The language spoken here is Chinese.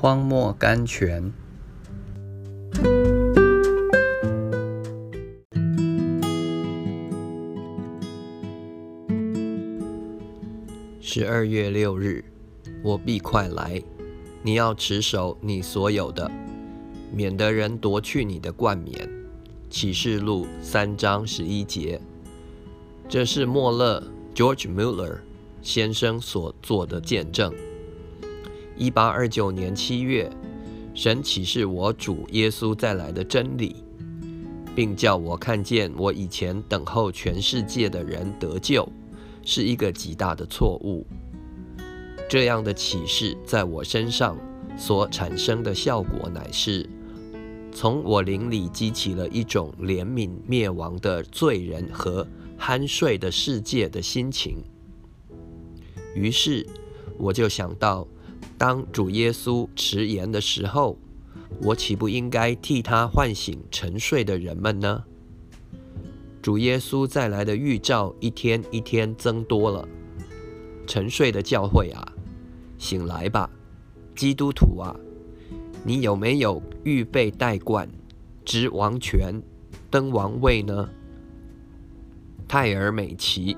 荒漠甘泉。十二月六日，我必快来。你要持守你所有的，免得人夺去你的冠冕。启示录三章十一节。这是莫勒 George Muller 先生所做的见证。一八二九年七月，神启示我主耶稣再来的真理，并叫我看见我以前等候全世界的人得救。是一个极大的错误。这样的启示在我身上所产生的效果，乃是从我灵里激起了一种怜悯灭亡的罪人和酣睡的世界的心情。于是我就想到，当主耶稣迟延的时候，我岂不应该替他唤醒沉睡的人们呢？主耶稣再来的预兆一天一天增多了。沉睡的教会啊，醒来吧！基督徒啊，你有没有预备代冠、执王权、登王位呢？泰尔美奇